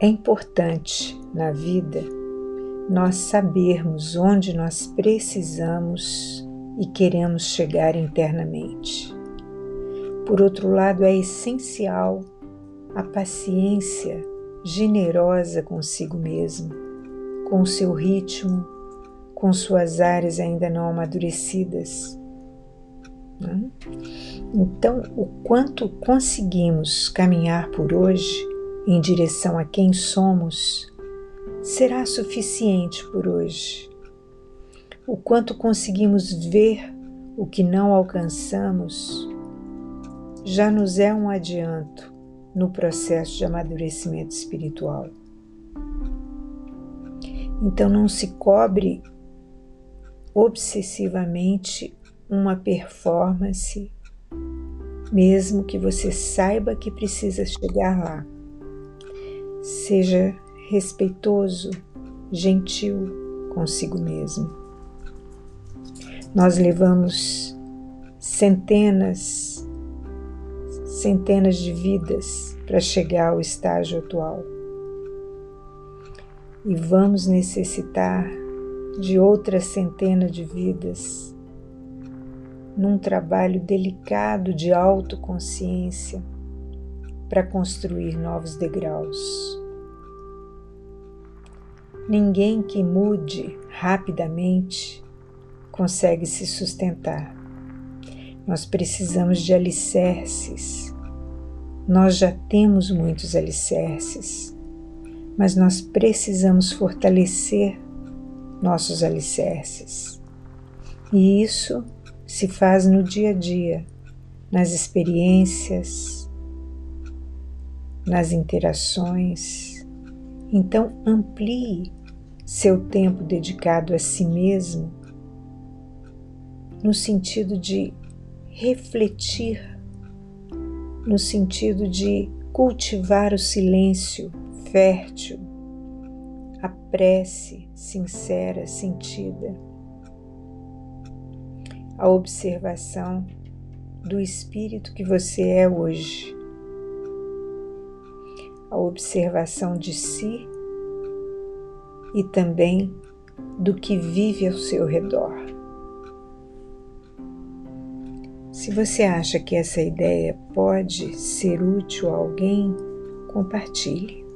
É importante na vida nós sabermos onde nós precisamos e queremos chegar internamente. Por outro lado, é essencial a paciência generosa consigo mesmo, com seu ritmo, com suas áreas ainda não amadurecidas. Né? Então, o quanto conseguimos caminhar por hoje em direção a quem somos será suficiente por hoje. O quanto conseguimos ver o que não alcançamos já nos é um adianto no processo de amadurecimento espiritual. Então não se cobre obsessivamente uma performance, mesmo que você saiba que precisa chegar lá. Seja respeitoso, gentil consigo mesmo. Nós levamos centenas, centenas de vidas para chegar ao estágio atual. E vamos necessitar de outras centenas de vidas num trabalho delicado de autoconsciência para construir novos degraus. Ninguém que mude rapidamente consegue se sustentar. Nós precisamos de alicerces. Nós já temos muitos alicerces, mas nós precisamos fortalecer nossos alicerces. E isso se faz no dia a dia, nas experiências, nas interações. Então, amplie seu tempo dedicado a si mesmo no sentido de refletir, no sentido de cultivar o silêncio fértil, a prece sincera, sentida, a observação do espírito que você é hoje, a observação de si e também do que vive ao seu redor. Se você acha que essa ideia pode ser útil a alguém, compartilhe.